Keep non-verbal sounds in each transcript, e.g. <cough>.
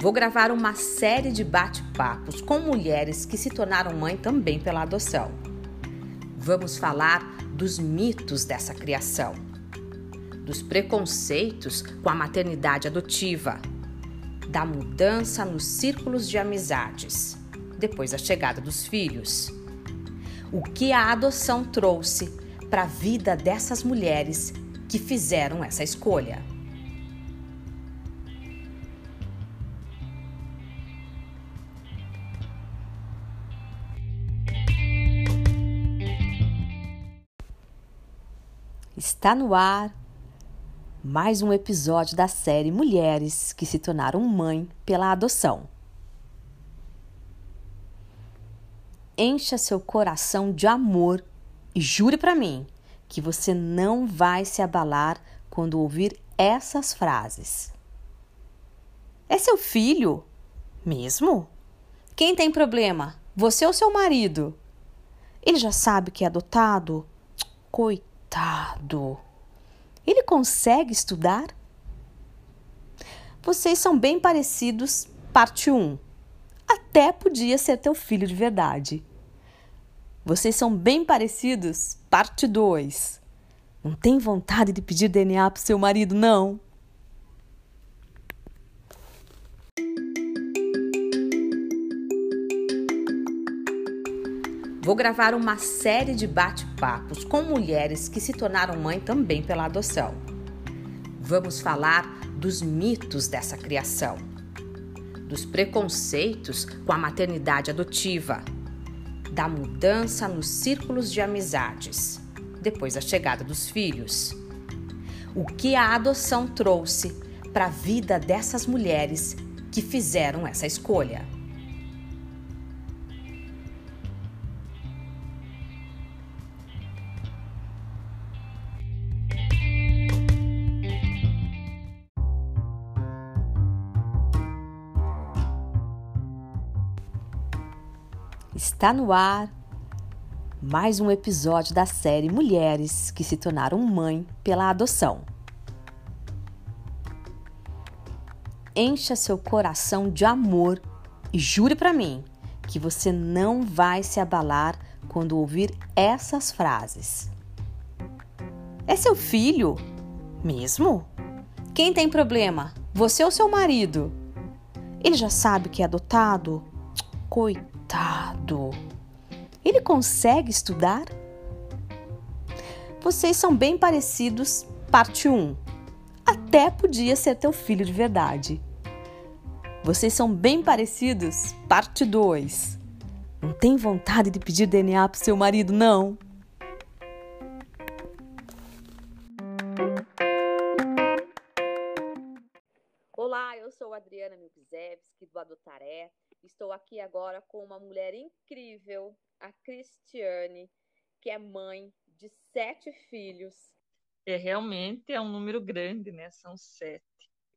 Vou gravar uma série de bate-papos com mulheres que se tornaram mãe também pela adoção. Vamos falar dos mitos dessa criação, dos preconceitos com a maternidade adotiva, da mudança nos círculos de amizades, depois da chegada dos filhos. O que a adoção trouxe para a vida dessas mulheres que fizeram essa escolha. Está no ar mais um episódio da série Mulheres que se tornaram mãe pela adoção. Encha seu coração de amor e jure para mim que você não vai se abalar quando ouvir essas frases. É seu filho? Mesmo? Quem tem problema? Você ou seu marido? Ele já sabe que é adotado? Coitado Coitado. Ele consegue estudar? Vocês são bem parecidos, parte 1. Até podia ser teu filho de verdade. Vocês são bem parecidos, parte 2. Não tem vontade de pedir DNA pro seu marido, não? Vou gravar uma série de bate-papos com mulheres que se tornaram mãe também pela adoção. Vamos falar dos mitos dessa criação, dos preconceitos com a maternidade adotiva, da mudança nos círculos de amizades, depois da chegada dos filhos. O que a adoção trouxe para a vida dessas mulheres que fizeram essa escolha. Está no ar mais um episódio da série Mulheres que se tornaram mãe pela adoção. Encha seu coração de amor e jure para mim que você não vai se abalar quando ouvir essas frases. É seu filho? Mesmo? Quem tem problema? Você ou seu marido? Ele já sabe que é adotado? Coitado Ele consegue estudar? Vocês são bem parecidos, parte 1. Até podia ser teu filho de verdade. Vocês são bem parecidos, parte 2. Não tem vontade de pedir DNA pro seu marido, não? Estou aqui agora com uma mulher incrível, a Cristiane, que é mãe de sete filhos. É realmente é um número grande, né? São sete.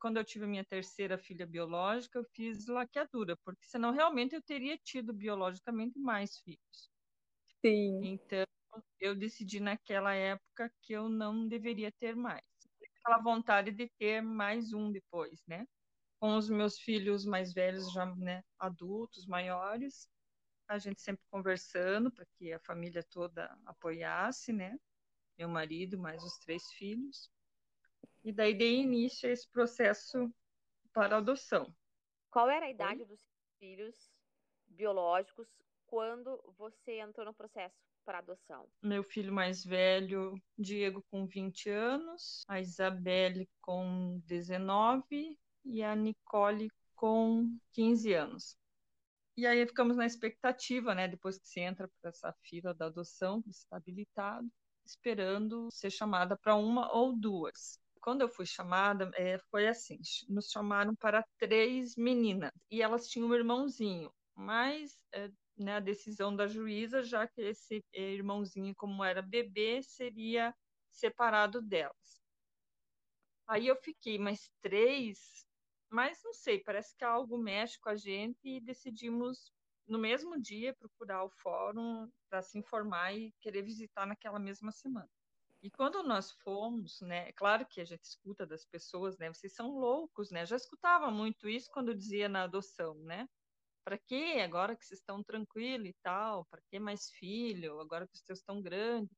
Quando eu tive a minha terceira filha biológica, eu fiz laqueadura, porque senão realmente eu teria tido biologicamente mais filhos. Sim. Então, eu decidi naquela época que eu não deveria ter mais. Aquela vontade de ter mais um depois, né? Com os meus filhos mais velhos, já né, adultos, maiores, a gente sempre conversando para que a família toda apoiasse, né? Meu marido, mais os três filhos. E daí dei início a esse processo para adoção. Qual era a idade dos filhos biológicos quando você entrou no processo para adoção? Meu filho mais velho, Diego, com 20 anos, a Isabelle com 19 e a Nicole com 15 anos. E aí ficamos na expectativa, né, depois que você entra para essa fila da adoção, que está habilitado, esperando ser chamada para uma ou duas. Quando eu fui chamada, é, foi assim: nos chamaram para três meninas e elas tinham um irmãozinho, mas é, né, a decisão da juíza, já que esse irmãozinho, como era bebê, seria separado delas. Aí eu fiquei, mas três mas não sei, parece que algo mexe com a gente e decidimos no mesmo dia procurar o fórum para se informar e querer visitar naquela mesma semana. E quando nós fomos, né, é claro que a gente escuta das pessoas, né, vocês são loucos, né? Já escutava muito isso quando dizia na adoção, né? Para que agora que vocês estão tranquilos e tal? Para que mais filho? Agora que os teus estão grandes?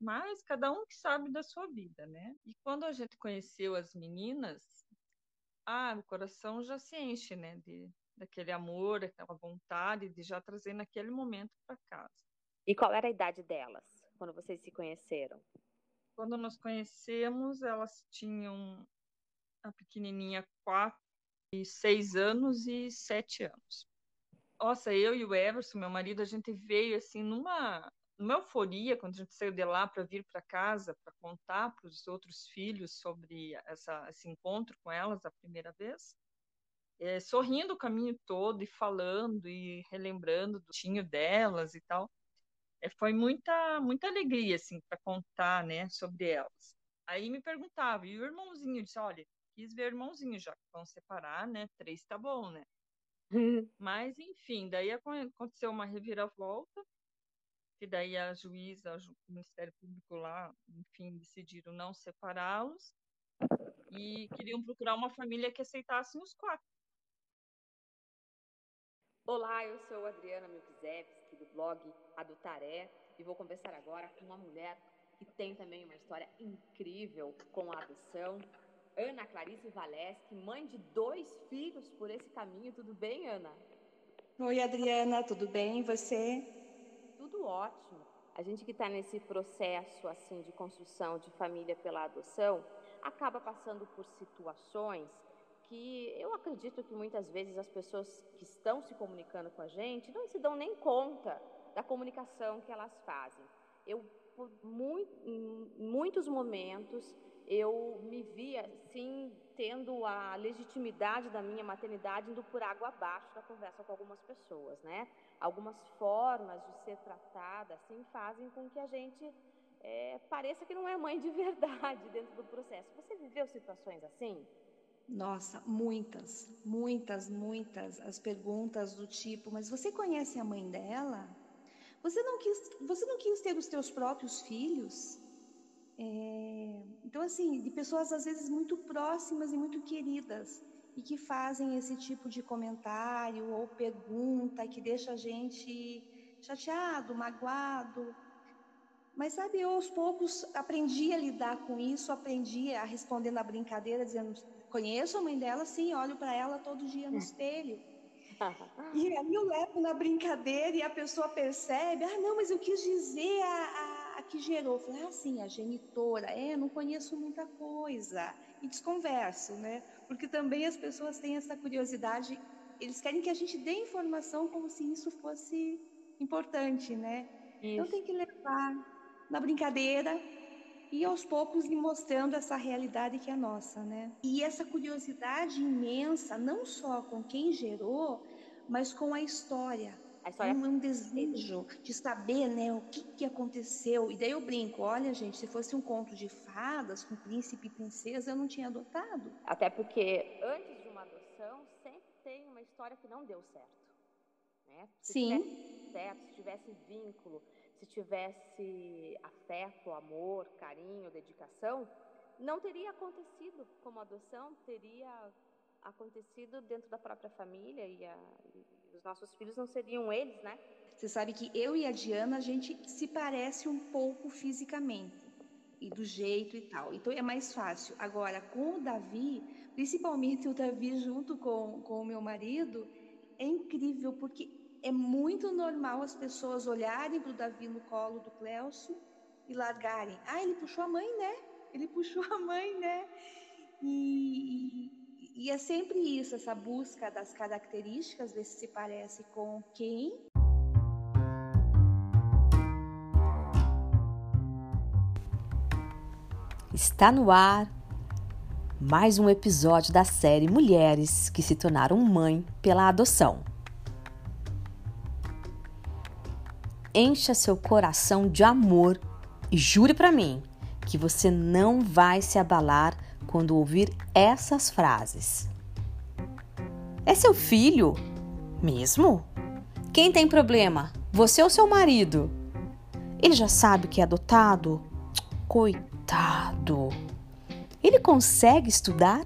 Mas cada um que sabe da sua vida, né? E quando a gente conheceu as meninas, ah, o coração já se enche, né, de daquele amor, aquela vontade de já trazer naquele momento para casa. E qual era a idade delas quando vocês se conheceram? Quando nós conhecemos, elas tinham a pequenininha quatro e seis anos e sete anos. Nossa, eu e o Everson, meu marido, a gente veio assim numa, numa euforia quando a gente saiu de lá para vir para casa para contar para os outros filhos sobre essa, esse encontro com elas a primeira vez é, sorrindo o caminho todo e falando e relembrando do tinho delas e tal. É, foi muita muita alegria assim para contar, né, sobre elas. Aí me perguntava, e o irmãozinho disse, olha, quis ver o irmãozinho já que vão separar, né? Três tá bom, né? <laughs> Mas enfim, daí aconteceu uma reviravolta que daí a juíza, o Ministério Público lá, enfim, decidiram não separá-los e queriam procurar uma família que aceitasse os quatro. Olá, eu sou Adriana Milkzewski, do blog Adotaré, e vou conversar agora com uma mulher que tem também uma história incrível com a adoção. Ana Clarice Valeschi, mãe de dois filhos por esse caminho. Tudo bem, Ana? Oi, Adriana, tudo bem? E você? Tudo ótimo. A gente que está nesse processo assim de construção de família pela adoção acaba passando por situações que eu acredito que muitas vezes as pessoas que estão se comunicando com a gente não se dão nem conta da comunicação que elas fazem. Eu, por muito, em muitos momentos, eu me via, assim, tendo a legitimidade da minha maternidade indo por água abaixo na conversa com algumas pessoas, né? Algumas formas de ser tratada, assim, fazem com que a gente é, pareça que não é mãe de <laughs> verdade dentro do processo. Você viveu situações assim? Nossa, muitas, muitas, muitas as perguntas do tipo, mas você conhece a mãe dela? Você não quis, você não quis ter os teus próprios filhos? É, então, assim, de pessoas às vezes muito próximas e muito queridas e que fazem esse tipo de comentário ou pergunta que deixa a gente chateado, magoado. Mas sabe, eu aos poucos aprendi a lidar com isso, aprendi a responder na brincadeira, dizendo Conheço a mãe dela, sim, olho para ela todo dia no hum. espelho. <laughs> e aí eu levo na brincadeira e a pessoa percebe, ah, não, mas eu quis dizer a, que gerou. Eu falei, ah, sim, a genitora. É, não conheço muita coisa. E desconverso, né? Porque também as pessoas têm essa curiosidade, eles querem que a gente dê informação como se isso fosse importante, né? Isso. Então tem que levar na brincadeira, e aos poucos lhe mostrando essa realidade que é nossa, né? E essa curiosidade imensa, não só com quem gerou, mas com a história. A história... Um, um desejo de saber, né, o que, que aconteceu. E daí eu brinco, olha, gente, se fosse um conto de fadas com príncipe e princesa, eu não tinha adotado. Até porque antes de uma adoção, sempre tem uma história que não deu certo. Né? Se Sim. Tivesse certo, se tivesse vínculo, se tivesse afeto, amor, carinho, dedicação, não teria acontecido como adoção, teria acontecido dentro da própria família e, a, e, os nossos filhos não seriam eles, né? Você sabe que eu e a Diana a gente se parece um pouco fisicamente e do jeito e tal, então é mais fácil. Agora com o Davi, principalmente o Davi junto com, com o meu marido, é incrível porque é muito normal as pessoas olharem para o Davi no colo do Cleuso e largarem. Ah, ele puxou a mãe, né? Ele puxou a mãe, né? E, e é sempre isso, essa busca das características, ver se se parece com quem. Está no ar mais um episódio da série Mulheres que se tornaram mãe pela adoção. encha seu coração de amor e jure para mim que você não vai se abalar quando ouvir essas frases. É seu filho? Mesmo? Quem tem problema? Você ou seu marido? Ele já sabe que é adotado? Coitado! Ele consegue estudar?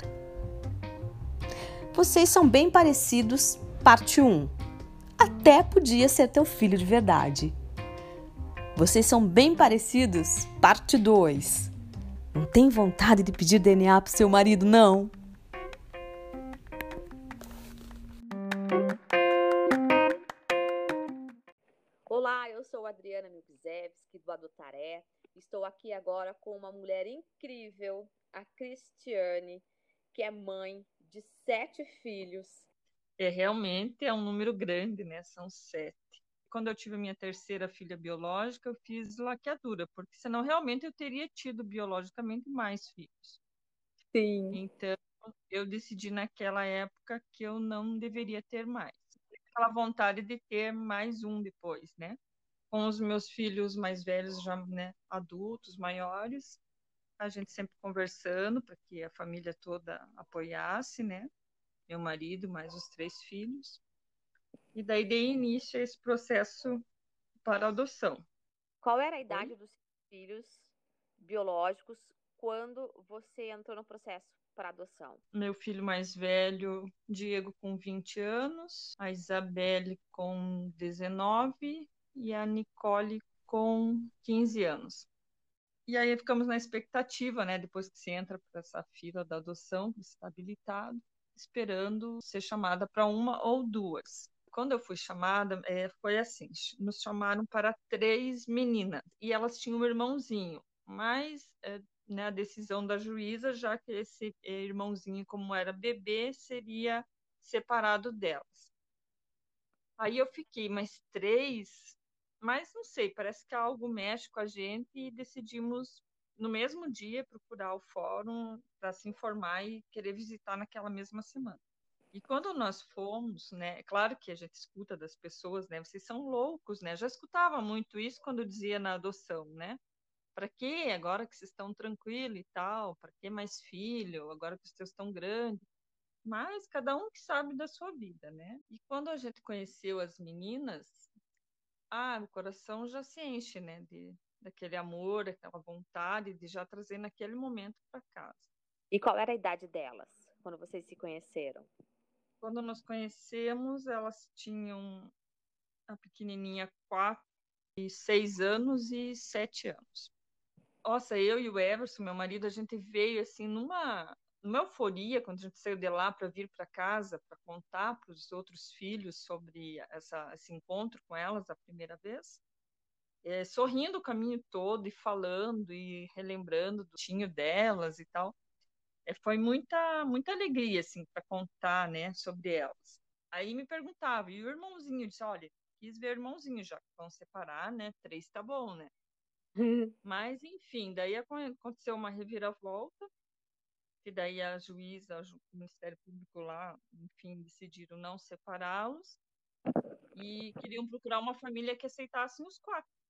Vocês são bem parecidos, parte 1. Até podia ser teu filho de verdade. Vocês são bem parecidos, parte 2. Não tem vontade de pedir DNA pro seu marido, não? Olá, eu sou Adriana Milkzewski do Adotaré. Estou aqui agora com uma mulher incrível, a Cristiane, que é mãe de sete filhos. É realmente é um número grande, né? São sete. Quando eu tive minha terceira filha biológica, eu fiz laqueadura, porque senão realmente eu teria tido biologicamente mais filhos. Sim. Então, eu decidi naquela época que eu não deveria ter mais. Aquela vontade de ter mais um depois, né? Com os meus filhos mais velhos, já né, adultos, maiores, a gente sempre conversando para que a família toda apoiasse, né? Meu marido, mais os três filhos. E daí dei início a esse processo para adoção. Qual era a idade Oi? dos filhos biológicos quando você entrou no processo para adoção? Meu filho mais velho, Diego, com 20 anos, a Isabelle com 19 e a Nicole com 15 anos. E aí ficamos na expectativa, né? Depois que você entra para essa fila da adoção, que está habilitado, esperando ser chamada para uma ou duas. Quando eu fui chamada, é, foi assim: nos chamaram para três meninas e elas tinham um irmãozinho, mas é, né, a decisão da juíza, já que esse irmãozinho, como era bebê, seria separado delas. Aí eu fiquei, mas três mas não sei, parece que algo mexe com a gente e decidimos no mesmo dia procurar o fórum para se informar e querer visitar naquela mesma semana. E quando nós fomos, né, é claro que a gente escuta das pessoas, né, vocês são loucos, né? Já escutava muito isso quando dizia na adoção, né? Para que agora que vocês estão tranquilos e tal? Para que mais filho? Agora que os teus estão grandes? Mas cada um que sabe da sua vida, né? E quando a gente conheceu as meninas, ah, o coração já se enche, né, de, daquele amor, aquela vontade de já trazer naquele momento para casa. E qual era a idade delas quando vocês se conheceram? Quando nós conhecemos, elas tinham a pequenininha quatro e seis anos e sete anos. Nossa, eu e o Everson, meu marido, a gente veio assim numa numa euforia quando a gente saiu de lá para vir para casa para contar para os outros filhos sobre essa, esse encontro com elas a primeira vez, é, sorrindo o caminho todo e falando e relembrando do tinho delas e tal. É, foi muita muita alegria assim para contar, né, sobre elas. Aí me perguntava e o irmãozinho disse, olha, quis ver o irmãozinho já que vão separar, né? Três tá bom, né? <laughs> Mas enfim, daí aconteceu uma reviravolta que daí a juíza, o Ministério Público lá, enfim, decidiram não separá-los e queriam procurar uma família que aceitasse os quatro.